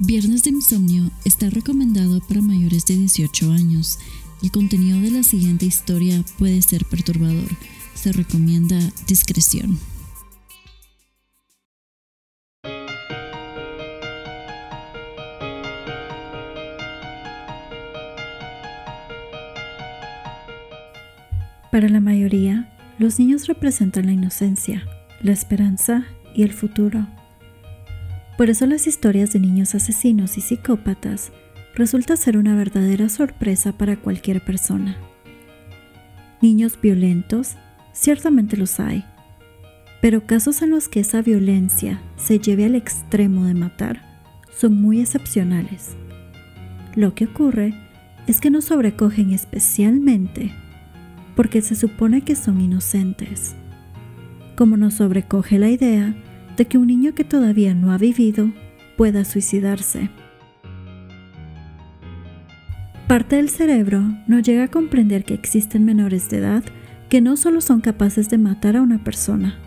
Viernes de Insomnio está recomendado para mayores de 18 años. El contenido de la siguiente historia puede ser perturbador. Se recomienda discreción. Para la mayoría, los niños representan la inocencia, la esperanza y el futuro. Por eso las historias de niños asesinos y psicópatas resulta ser una verdadera sorpresa para cualquier persona. Niños violentos, ciertamente los hay, pero casos en los que esa violencia se lleve al extremo de matar son muy excepcionales. Lo que ocurre es que nos sobrecogen especialmente porque se supone que son inocentes. Como nos sobrecoge la idea de que un niño que todavía no ha vivido pueda suicidarse. Parte del cerebro no llega a comprender que existen menores de edad que no solo son capaces de matar a una persona,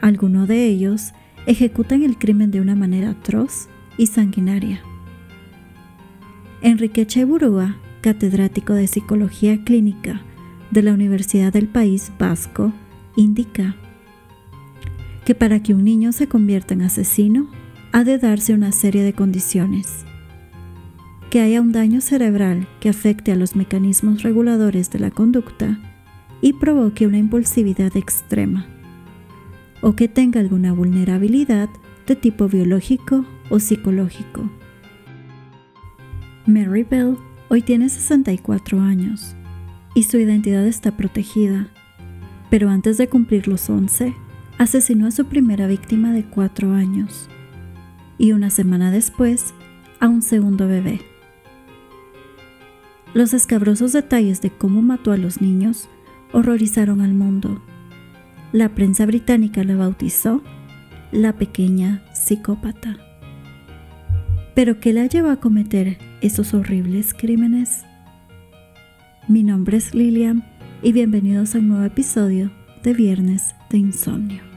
algunos de ellos ejecutan el crimen de una manera atroz y sanguinaria. Enrique Cheburúa, catedrático de Psicología Clínica de la Universidad del País Vasco, indica que para que un niño se convierta en asesino, ha de darse una serie de condiciones. Que haya un daño cerebral que afecte a los mecanismos reguladores de la conducta y provoque una impulsividad extrema. O que tenga alguna vulnerabilidad de tipo biológico o psicológico. Mary Bell hoy tiene 64 años y su identidad está protegida, pero antes de cumplir los 11, asesinó a su primera víctima de cuatro años y una semana después a un segundo bebé. Los escabrosos detalles de cómo mató a los niños horrorizaron al mundo. La prensa británica la bautizó la pequeña psicópata. ¿Pero qué la llevó a cometer esos horribles crímenes? Mi nombre es Lilian y bienvenidos a un nuevo episodio de Viernes de Insomnio.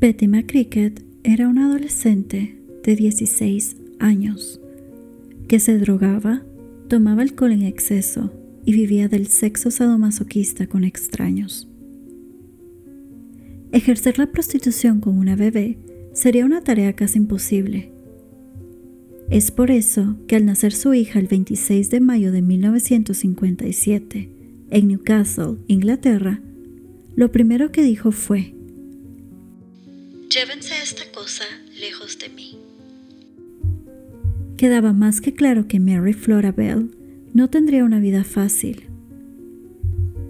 Betty McCricket era una adolescente de 16 años que se drogaba, tomaba alcohol en exceso y vivía del sexo sadomasoquista con extraños. Ejercer la prostitución con una bebé sería una tarea casi imposible. Es por eso que al nacer su hija el 26 de mayo de 1957 en Newcastle, Inglaterra, lo primero que dijo fue, Llévense esta cosa lejos de mí. Quedaba más que claro que Mary Flora Bell no tendría una vida fácil.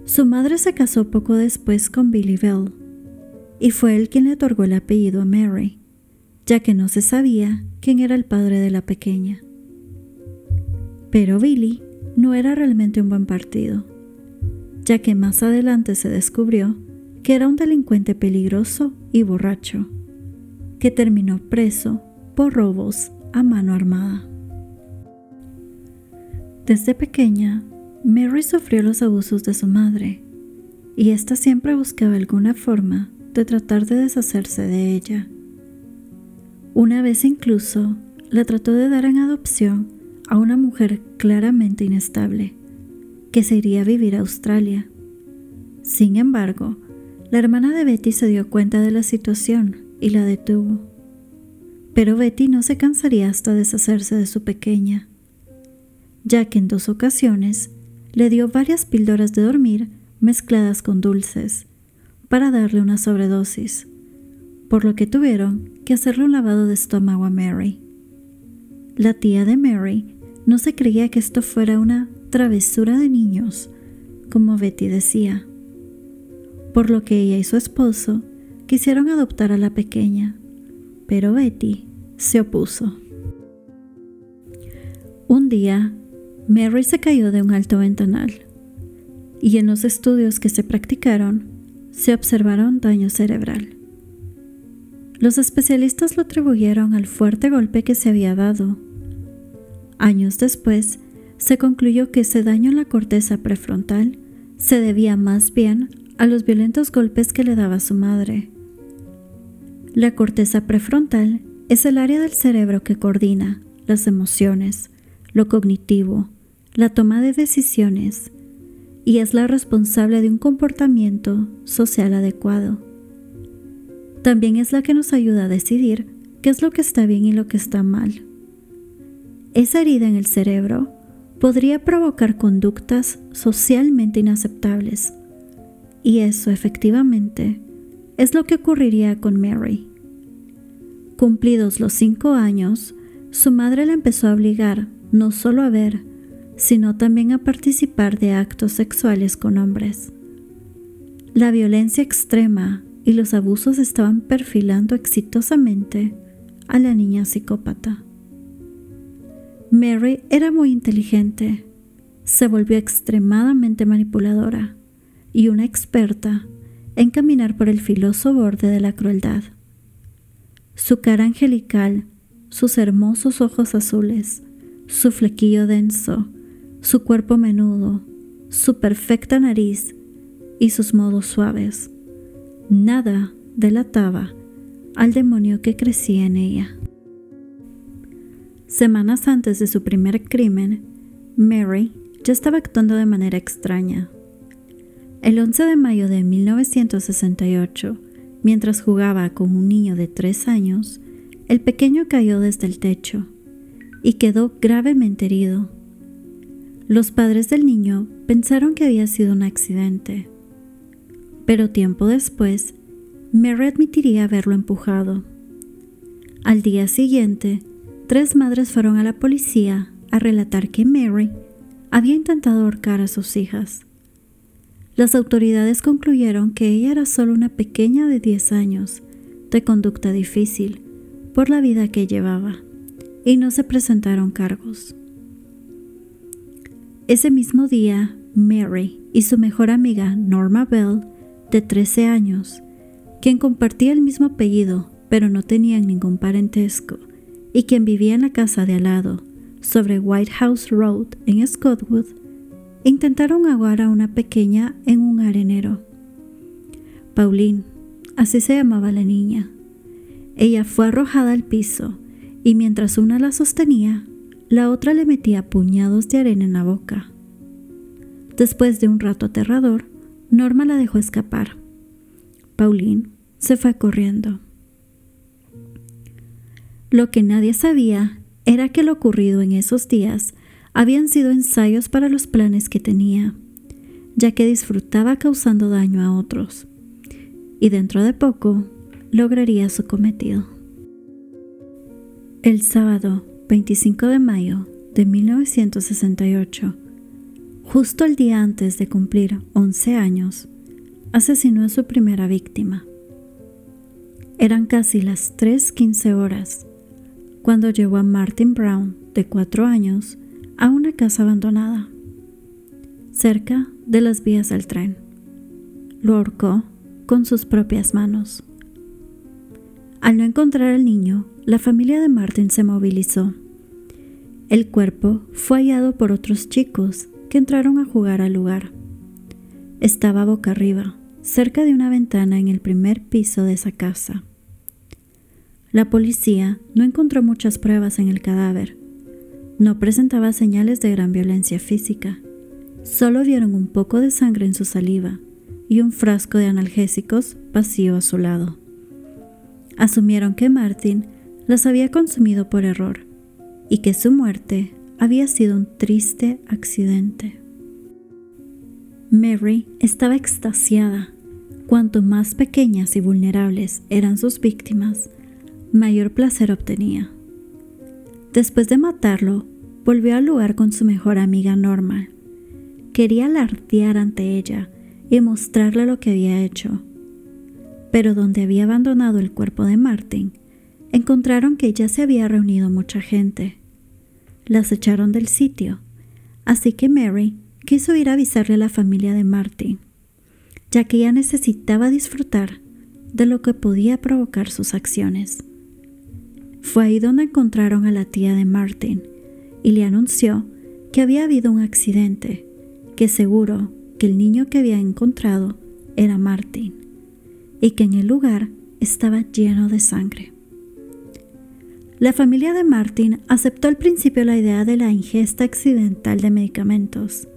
Su madre se casó poco después con Billy Bell y fue él quien le otorgó el apellido a Mary, ya que no se sabía quién era el padre de la pequeña. Pero Billy no era realmente un buen partido, ya que más adelante se descubrió que era un delincuente peligroso y borracho, que terminó preso por robos a mano armada. Desde pequeña, Mary sufrió los abusos de su madre, y ésta siempre buscaba alguna forma de tratar de deshacerse de ella. Una vez incluso la trató de dar en adopción a una mujer claramente inestable, que se iría a vivir a Australia. Sin embargo, la hermana de Betty se dio cuenta de la situación y la detuvo. Pero Betty no se cansaría hasta deshacerse de su pequeña, ya que en dos ocasiones le dio varias píldoras de dormir mezcladas con dulces para darle una sobredosis, por lo que tuvieron que hacerle un lavado de estómago a Mary. La tía de Mary no se creía que esto fuera una travesura de niños, como Betty decía por lo que ella y su esposo quisieron adoptar a la pequeña, pero Betty se opuso. Un día, Mary se cayó de un alto ventanal y en los estudios que se practicaron se observaron daño cerebral. Los especialistas lo atribuyeron al fuerte golpe que se había dado. Años después, se concluyó que ese daño en la corteza prefrontal se debía más bien a los violentos golpes que le daba su madre. La corteza prefrontal es el área del cerebro que coordina las emociones, lo cognitivo, la toma de decisiones y es la responsable de un comportamiento social adecuado. También es la que nos ayuda a decidir qué es lo que está bien y lo que está mal. Esa herida en el cerebro podría provocar conductas socialmente inaceptables. Y eso efectivamente es lo que ocurriría con Mary. Cumplidos los cinco años, su madre la empezó a obligar no solo a ver, sino también a participar de actos sexuales con hombres. La violencia extrema y los abusos estaban perfilando exitosamente a la niña psicópata. Mary era muy inteligente, se volvió extremadamente manipuladora y una experta en caminar por el filoso borde de la crueldad. Su cara angelical, sus hermosos ojos azules, su flequillo denso, su cuerpo menudo, su perfecta nariz y sus modos suaves. Nada delataba al demonio que crecía en ella. Semanas antes de su primer crimen, Mary ya estaba actuando de manera extraña. El 11 de mayo de 1968, mientras jugaba con un niño de tres años, el pequeño cayó desde el techo y quedó gravemente herido. Los padres del niño pensaron que había sido un accidente, pero tiempo después, Mary admitiría haberlo empujado. Al día siguiente, tres madres fueron a la policía a relatar que Mary había intentado ahorcar a sus hijas. Las autoridades concluyeron que ella era solo una pequeña de 10 años, de conducta difícil, por la vida que llevaba, y no se presentaron cargos. Ese mismo día, Mary y su mejor amiga Norma Bell, de 13 años, quien compartía el mismo apellido pero no tenían ningún parentesco, y quien vivía en la casa de al lado, sobre White House Road en Scottwood, intentaron ahogar a una pequeña en un arenero. Pauline, así se llamaba la niña. Ella fue arrojada al piso y mientras una la sostenía, la otra le metía puñados de arena en la boca. Después de un rato aterrador, Norma la dejó escapar. Pauline se fue corriendo. Lo que nadie sabía era que lo ocurrido en esos días habían sido ensayos para los planes que tenía, ya que disfrutaba causando daño a otros, y dentro de poco lograría su cometido. El sábado 25 de mayo de 1968, justo el día antes de cumplir 11 años, asesinó a su primera víctima. Eran casi las 3.15 horas cuando llevó a Martin Brown, de cuatro años, a una casa abandonada, cerca de las vías del tren. Lo ahorcó con sus propias manos. Al no encontrar al niño, la familia de Martin se movilizó. El cuerpo fue hallado por otros chicos que entraron a jugar al lugar. Estaba boca arriba, cerca de una ventana en el primer piso de esa casa. La policía no encontró muchas pruebas en el cadáver. No presentaba señales de gran violencia física. Solo vieron un poco de sangre en su saliva y un frasco de analgésicos vacío a su lado. Asumieron que Martin las había consumido por error y que su muerte había sido un triste accidente. Mary estaba extasiada. Cuanto más pequeñas y vulnerables eran sus víctimas, mayor placer obtenía. Después de matarlo, volvió al lugar con su mejor amiga Norma. Quería alardear ante ella y mostrarle lo que había hecho. Pero donde había abandonado el cuerpo de Martin, encontraron que ya se había reunido mucha gente. Las echaron del sitio, así que Mary quiso ir a avisarle a la familia de Martin, ya que ella necesitaba disfrutar de lo que podía provocar sus acciones. Fue ahí donde encontraron a la tía de Martin y le anunció que había habido un accidente, que seguro que el niño que había encontrado era Martin y que en el lugar estaba lleno de sangre. La familia de Martin aceptó al principio la idea de la ingesta accidental de medicamentos,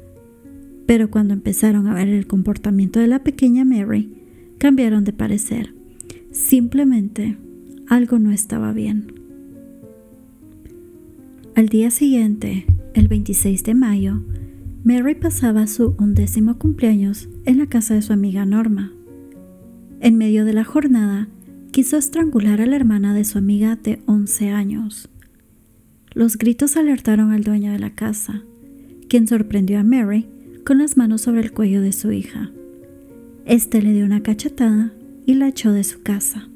pero cuando empezaron a ver el comportamiento de la pequeña Mary, cambiaron de parecer. Simplemente algo no estaba bien. Al día siguiente, el 26 de mayo, Mary pasaba su undécimo cumpleaños en la casa de su amiga Norma. En medio de la jornada, quiso estrangular a la hermana de su amiga de 11 años. Los gritos alertaron al dueño de la casa, quien sorprendió a Mary con las manos sobre el cuello de su hija. Este le dio una cachetada y la echó de su casa.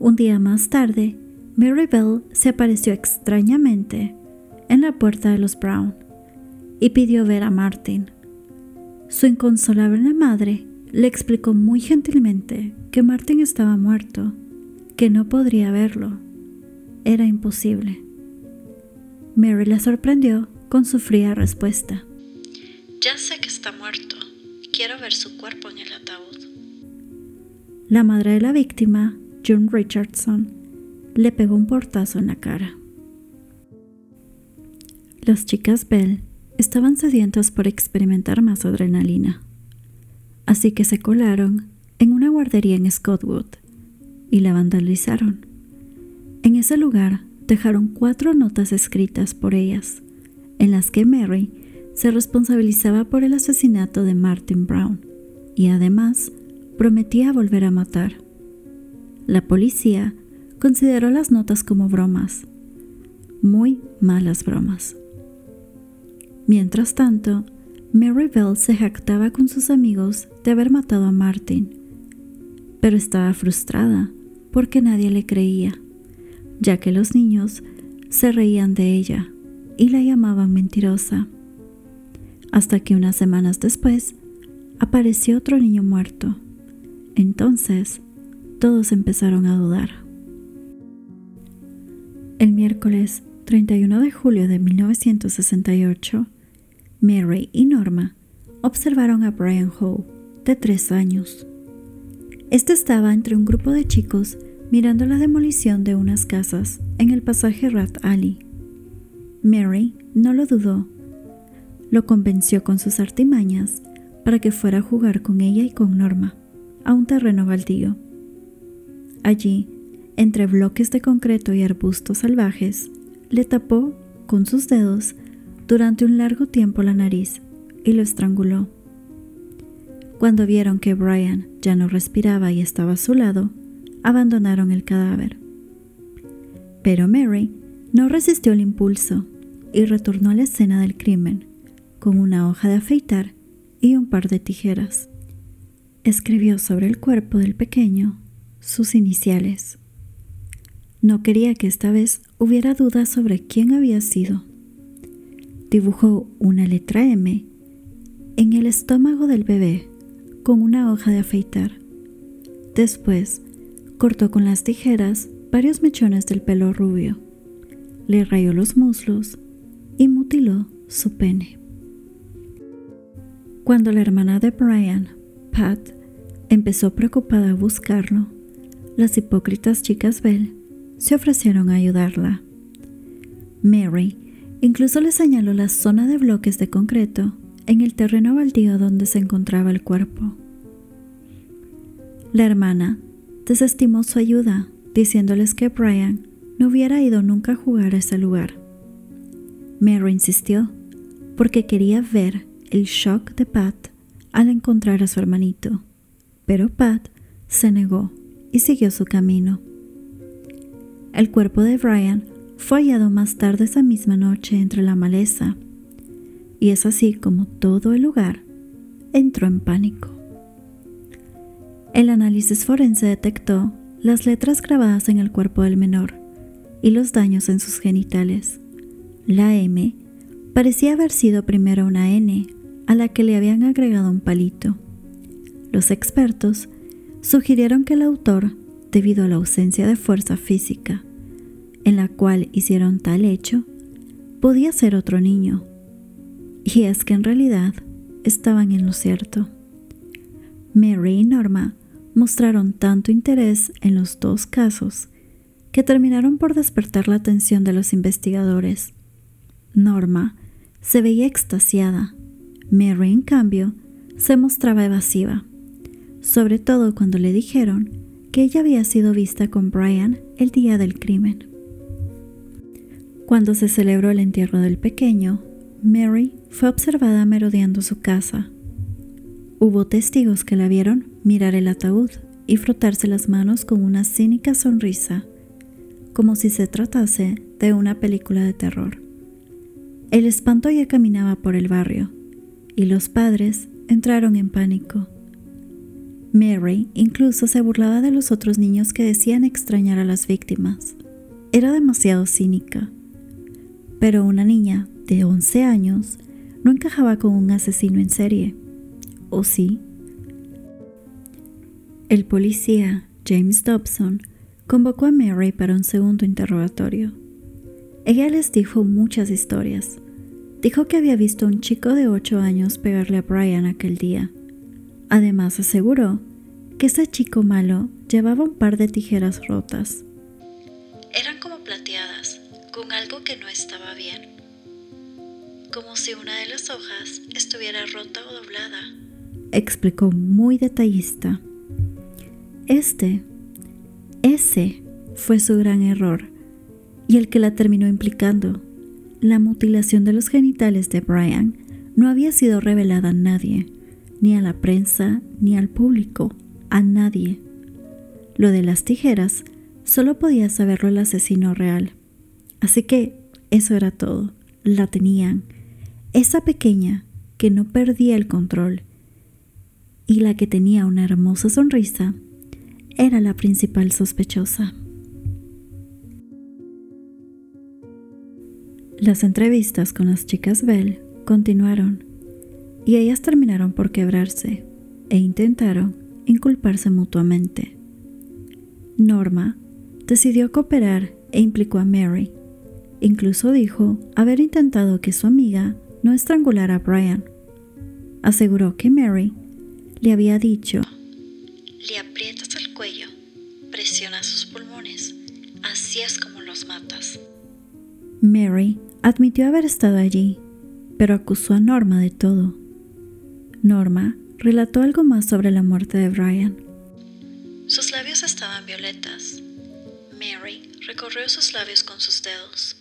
Un día más tarde, Mary Bell se apareció extrañamente en la puerta de los Brown y pidió ver a Martin. Su inconsolable madre le explicó muy gentilmente que Martin estaba muerto, que no podría verlo. Era imposible. Mary la sorprendió con su fría respuesta. Ya sé que está muerto. Quiero ver su cuerpo en el ataúd. La madre de la víctima, June Richardson, le pegó un portazo en la cara. Las chicas Bell estaban sedientas por experimentar más adrenalina, así que se colaron en una guardería en Scottwood y la vandalizaron. En ese lugar dejaron cuatro notas escritas por ellas, en las que Mary se responsabilizaba por el asesinato de Martin Brown y además prometía volver a matar. La policía consideró las notas como bromas, muy malas bromas. Mientras tanto, Mary Bell se jactaba con sus amigos de haber matado a Martin, pero estaba frustrada porque nadie le creía, ya que los niños se reían de ella y la llamaban mentirosa hasta que unas semanas después apareció otro niño muerto. Entonces, todos empezaron a dudar. El miércoles 31 de julio de 1968, Mary y Norma observaron a Brian Howe, de tres años. Este estaba entre un grupo de chicos mirando la demolición de unas casas en el pasaje Rat Alley. Mary no lo dudó lo convenció con sus artimañas para que fuera a jugar con ella y con Norma a un terreno baldío. Allí, entre bloques de concreto y arbustos salvajes, le tapó con sus dedos durante un largo tiempo la nariz y lo estranguló. Cuando vieron que Brian ya no respiraba y estaba a su lado, abandonaron el cadáver. Pero Mary no resistió el impulso y retornó a la escena del crimen con una hoja de afeitar y un par de tijeras. Escribió sobre el cuerpo del pequeño sus iniciales. No quería que esta vez hubiera dudas sobre quién había sido. Dibujó una letra M en el estómago del bebé con una hoja de afeitar. Después, cortó con las tijeras varios mechones del pelo rubio, le rayó los muslos y mutiló su pene. Cuando la hermana de Brian, Pat, empezó preocupada a buscarlo, las hipócritas chicas Bell se ofrecieron a ayudarla. Mary incluso le señaló la zona de bloques de concreto en el terreno baldío donde se encontraba el cuerpo. La hermana desestimó su ayuda, diciéndoles que Brian no hubiera ido nunca a jugar a ese lugar. Mary insistió porque quería ver el shock de Pat al encontrar a su hermanito, pero Pat se negó y siguió su camino. El cuerpo de Brian fue hallado más tarde esa misma noche entre la maleza, y es así como todo el lugar entró en pánico. El análisis forense detectó las letras grabadas en el cuerpo del menor y los daños en sus genitales. La M parecía haber sido primero una N a la que le habían agregado un palito. Los expertos sugirieron que el autor, debido a la ausencia de fuerza física en la cual hicieron tal hecho, podía ser otro niño. Y es que en realidad estaban en lo cierto. Mary y Norma mostraron tanto interés en los dos casos que terminaron por despertar la atención de los investigadores. Norma se veía extasiada. Mary, en cambio, se mostraba evasiva, sobre todo cuando le dijeron que ella había sido vista con Brian el día del crimen. Cuando se celebró el entierro del pequeño, Mary fue observada merodeando su casa. Hubo testigos que la vieron mirar el ataúd y frotarse las manos con una cínica sonrisa, como si se tratase de una película de terror. El espanto ya caminaba por el barrio y los padres entraron en pánico. Mary incluso se burlaba de los otros niños que decían extrañar a las víctimas. Era demasiado cínica. Pero una niña de 11 años no encajaba con un asesino en serie. ¿O sí? El policía, James Dobson, convocó a Mary para un segundo interrogatorio. Ella les dijo muchas historias. Dijo que había visto a un chico de 8 años pegarle a Brian aquel día. Además aseguró que ese chico malo llevaba un par de tijeras rotas. Eran como plateadas, con algo que no estaba bien. Como si una de las hojas estuviera rota o doblada. Explicó muy detallista. Este, ese fue su gran error y el que la terminó implicando. La mutilación de los genitales de Brian no había sido revelada a nadie, ni a la prensa ni al público, a nadie. Lo de las tijeras solo podía saberlo el asesino real. Así que eso era todo. La tenían. Esa pequeña que no perdía el control y la que tenía una hermosa sonrisa era la principal sospechosa. Las entrevistas con las chicas Bell continuaron y ellas terminaron por quebrarse e intentaron inculparse mutuamente. Norma decidió cooperar e implicó a Mary. Incluso dijo haber intentado que su amiga no estrangulara a Brian. Aseguró que Mary le había dicho, Le aprietas el cuello, presiona sus pulmones, así es como los matas. Mary admitió haber estado allí, pero acusó a Norma de todo. Norma relató algo más sobre la muerte de Brian. Sus labios estaban violetas. Mary recorrió sus labios con sus dedos.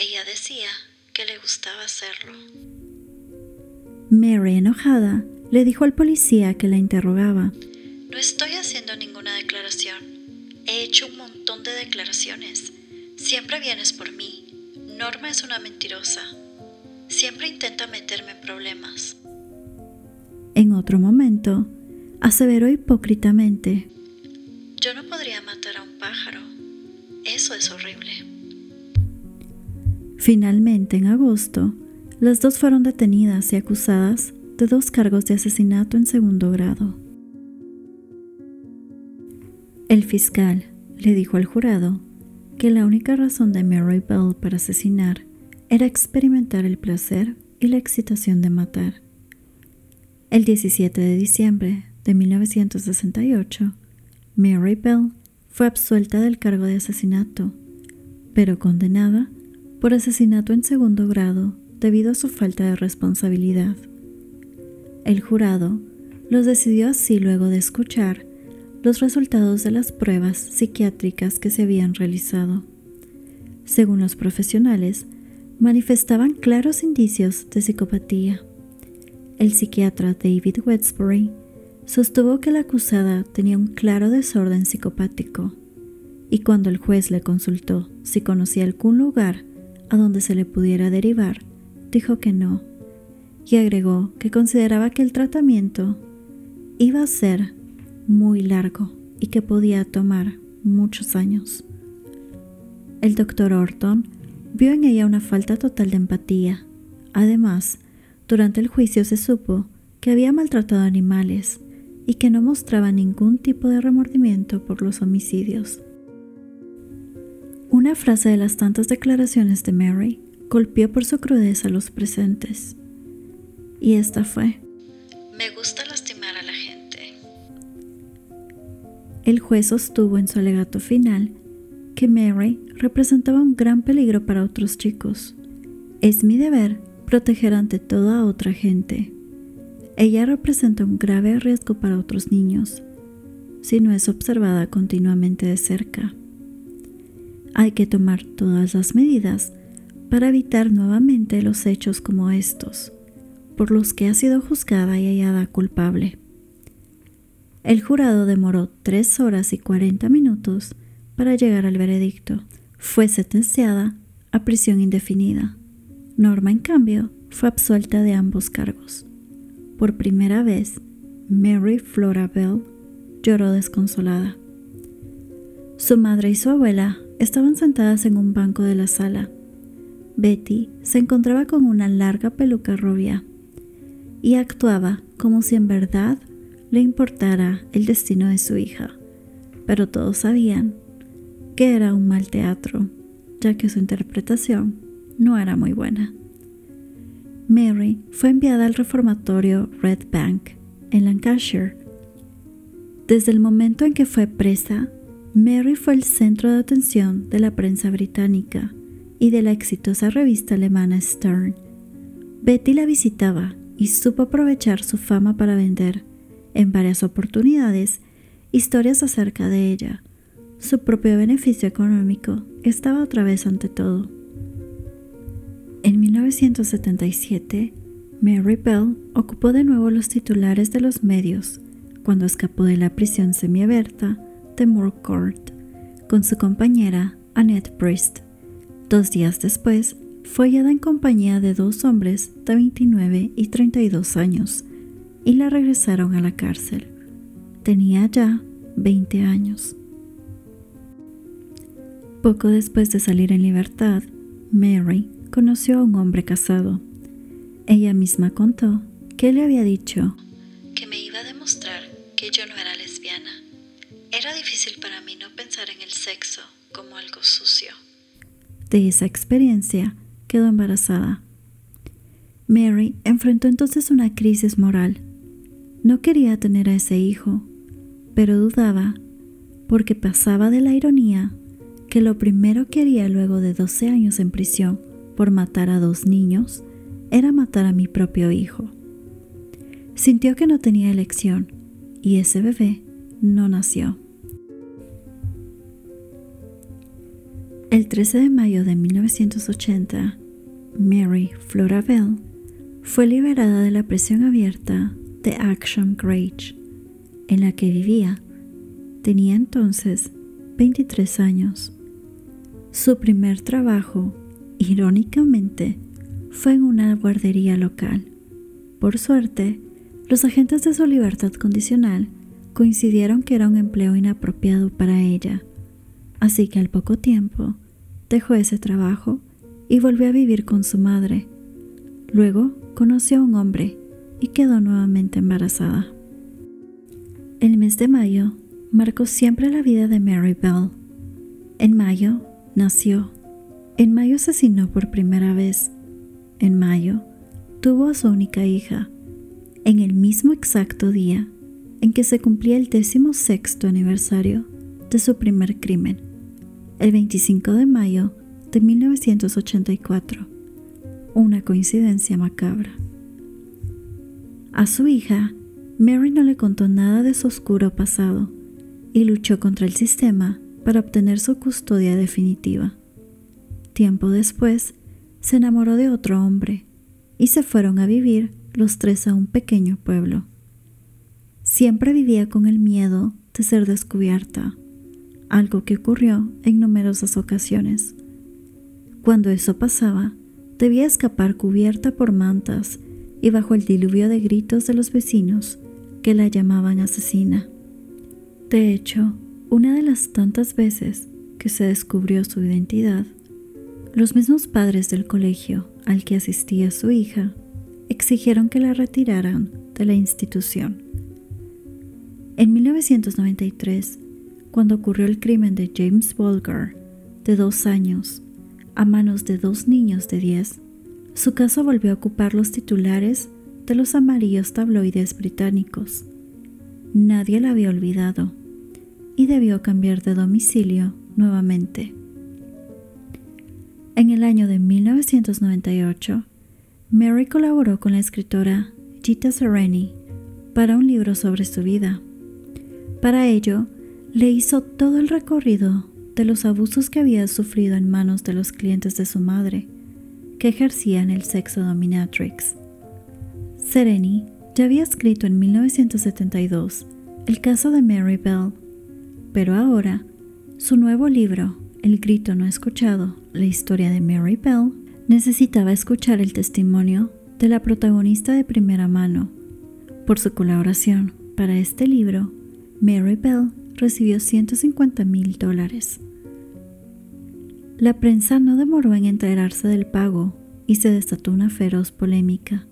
Ella decía que le gustaba hacerlo. Mary, enojada, le dijo al policía que la interrogaba. No estoy haciendo ninguna declaración. He hecho un montón de declaraciones. Siempre vienes por mí. Norma es una mentirosa. Siempre intenta meterme en problemas. En otro momento, aseveró hipócritamente. Yo no podría matar a un pájaro. Eso es horrible. Finalmente, en agosto, las dos fueron detenidas y acusadas de dos cargos de asesinato en segundo grado. El fiscal le dijo al jurado que la única razón de Mary Bell para asesinar era experimentar el placer y la excitación de matar. El 17 de diciembre de 1968, Mary Bell fue absuelta del cargo de asesinato, pero condenada por asesinato en segundo grado debido a su falta de responsabilidad. El jurado los decidió así luego de escuchar los resultados de las pruebas psiquiátricas que se habían realizado. Según los profesionales, manifestaban claros indicios de psicopatía. El psiquiatra David Westbury sostuvo que la acusada tenía un claro desorden psicopático y cuando el juez le consultó si conocía algún lugar a donde se le pudiera derivar, dijo que no y agregó que consideraba que el tratamiento iba a ser muy largo y que podía tomar muchos años. El doctor Orton vio en ella una falta total de empatía. Además, durante el juicio se supo que había maltratado animales y que no mostraba ningún tipo de remordimiento por los homicidios. Una frase de las tantas declaraciones de Mary golpeó por su crudeza a los presentes. Y esta fue. Me gusta lastimar a la gente. El juez sostuvo en su alegato final que Mary representaba un gran peligro para otros chicos. Es mi deber proteger ante todo a otra gente. Ella representa un grave riesgo para otros niños si no es observada continuamente de cerca. Hay que tomar todas las medidas para evitar nuevamente los hechos como estos, por los que ha sido juzgada y hallada culpable. El jurado demoró 3 horas y 40 minutos para llegar al veredicto. Fue sentenciada a prisión indefinida. Norma, en cambio, fue absuelta de ambos cargos. Por primera vez, Mary Flora Bell lloró desconsolada. Su madre y su abuela estaban sentadas en un banco de la sala. Betty se encontraba con una larga peluca rubia y actuaba como si en verdad le importara el destino de su hija, pero todos sabían que era un mal teatro, ya que su interpretación no era muy buena. Mary fue enviada al reformatorio Red Bank en Lancashire. Desde el momento en que fue presa, Mary fue el centro de atención de la prensa británica y de la exitosa revista alemana Stern. Betty la visitaba y supo aprovechar su fama para vender, en varias oportunidades, historias acerca de ella. Su propio beneficio económico estaba otra vez ante todo. En 1977, Mary Bell ocupó de nuevo los titulares de los medios cuando escapó de la prisión semiabierta de Moore Court con su compañera Annette Priest. Dos días después, fue hallada en compañía de dos hombres de 29 y 32 años y la regresaron a la cárcel. Tenía ya 20 años. Poco después de salir en libertad, Mary conoció a un hombre casado. Ella misma contó que le había dicho que me iba a demostrar que yo no era lesbiana. Era difícil para mí no pensar en el sexo como algo sucio. De esa experiencia quedó embarazada. Mary enfrentó entonces una crisis moral. No quería tener a ese hijo, pero dudaba porque pasaba de la ironía que lo primero que haría luego de 12 años en prisión por matar a dos niños era matar a mi propio hijo. Sintió que no tenía elección y ese bebé no nació. El 13 de mayo de 1980, Mary Flora Bell fue liberada de la prisión abierta de Action Grange, en la que vivía. Tenía entonces 23 años. Su primer trabajo, irónicamente, fue en una guardería local. Por suerte, los agentes de su libertad condicional coincidieron que era un empleo inapropiado para ella Así que al poco tiempo dejó ese trabajo y volvió a vivir con su madre. Luego conoció a un hombre y quedó nuevamente embarazada. El mes de mayo marcó siempre la vida de Mary Bell. En mayo nació. En mayo asesinó por primera vez. En mayo tuvo a su única hija. En el mismo exacto día en que se cumplía el sexto aniversario de su primer crimen el 25 de mayo de 1984. Una coincidencia macabra. A su hija, Mary no le contó nada de su oscuro pasado y luchó contra el sistema para obtener su custodia definitiva. Tiempo después, se enamoró de otro hombre y se fueron a vivir los tres a un pequeño pueblo. Siempre vivía con el miedo de ser descubierta algo que ocurrió en numerosas ocasiones. Cuando eso pasaba, debía escapar cubierta por mantas y bajo el diluvio de gritos de los vecinos que la llamaban asesina. De hecho, una de las tantas veces que se descubrió su identidad, los mismos padres del colegio al que asistía su hija exigieron que la retiraran de la institución. En 1993, cuando ocurrió el crimen de James Bolger, de dos años, a manos de dos niños de 10, su caso volvió a ocupar los titulares de los amarillos tabloides británicos. Nadie la había olvidado y debió cambiar de domicilio nuevamente. En el año de 1998, Mary colaboró con la escritora Gita Sereni para un libro sobre su vida. Para ello, le hizo todo el recorrido de los abusos que había sufrido en manos de los clientes de su madre, que ejercían el sexo dominatrix. Sereni ya había escrito en 1972 el caso de Mary Bell, pero ahora su nuevo libro, El grito no escuchado, la historia de Mary Bell, necesitaba escuchar el testimonio de la protagonista de primera mano. Por su colaboración para este libro, Mary Bell recibió 150 mil dólares. La prensa no demoró en enterarse del pago y se desató una feroz polémica.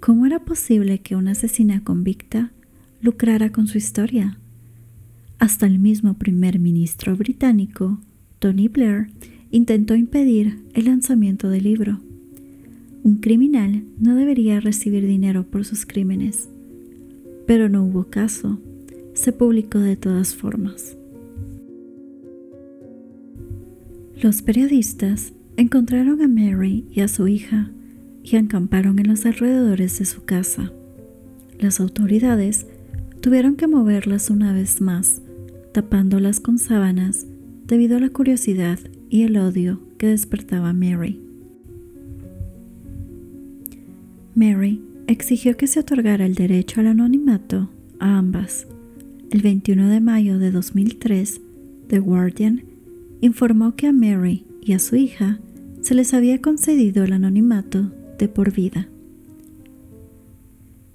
¿Cómo era posible que una asesina convicta lucrara con su historia? Hasta el mismo primer ministro británico, Tony Blair, intentó impedir el lanzamiento del libro. Un criminal no debería recibir dinero por sus crímenes, pero no hubo caso. Se publicó de todas formas. Los periodistas encontraron a Mary y a su hija y acamparon en los alrededores de su casa. Las autoridades tuvieron que moverlas una vez más tapándolas con sábanas debido a la curiosidad y el odio que despertaba Mary. Mary exigió que se otorgara el derecho al anonimato a ambas. El 21 de mayo de 2003, The Guardian informó que a Mary y a su hija se les había concedido el anonimato de por vida.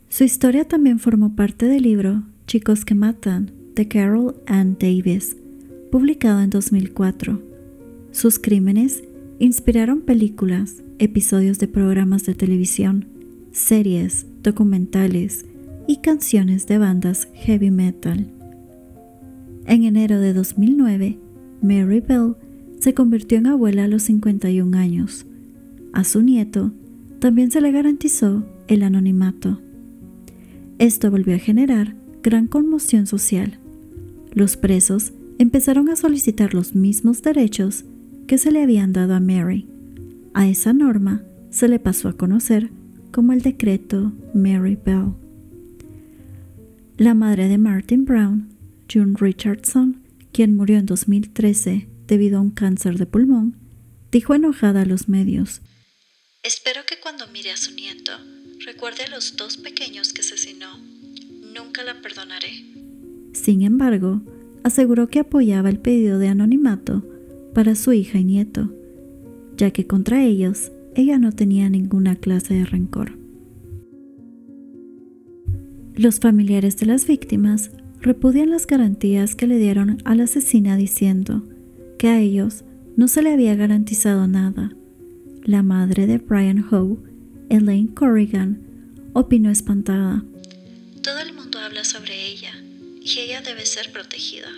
Su historia también formó parte del libro Chicos que Matan de Carol Ann Davis, publicado en 2004. Sus crímenes inspiraron películas, episodios de programas de televisión, series, documentales y canciones de bandas heavy metal. En enero de 2009, Mary Bell se convirtió en abuela a los 51 años. A su nieto también se le garantizó el anonimato. Esto volvió a generar gran conmoción social los presos empezaron a solicitar los mismos derechos que se le habían dado a Mary. A esa norma se le pasó a conocer como el decreto Mary Bell. La madre de Martin Brown, June Richardson, quien murió en 2013 debido a un cáncer de pulmón, dijo enojada a los medios, Espero que cuando mire a su nieto recuerde a los dos pequeños que asesinó. Nunca la perdonaré. Sin embargo, aseguró que apoyaba el pedido de anonimato para su hija y nieto, ya que contra ellos ella no tenía ninguna clase de rencor. Los familiares de las víctimas repudian las garantías que le dieron a la asesina diciendo que a ellos no se le había garantizado nada. La madre de Brian Howe, Elaine Corrigan, opinó espantada. Todo el mundo habla sobre ella y ella debe ser protegida.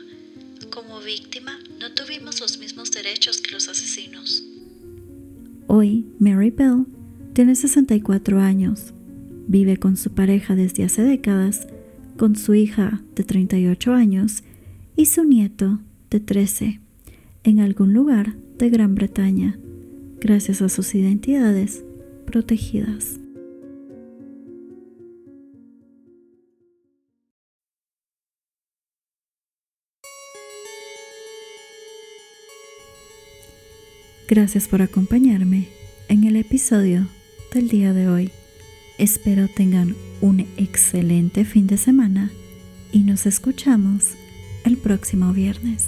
Como víctima, no tuvimos los mismos derechos que los asesinos. Hoy, Mary Bell tiene 64 años. Vive con su pareja desde hace décadas, con su hija de 38 años y su nieto de 13, en algún lugar de Gran Bretaña, gracias a sus identidades protegidas. Gracias por acompañarme en el episodio del día de hoy. Espero tengan un excelente fin de semana y nos escuchamos el próximo viernes.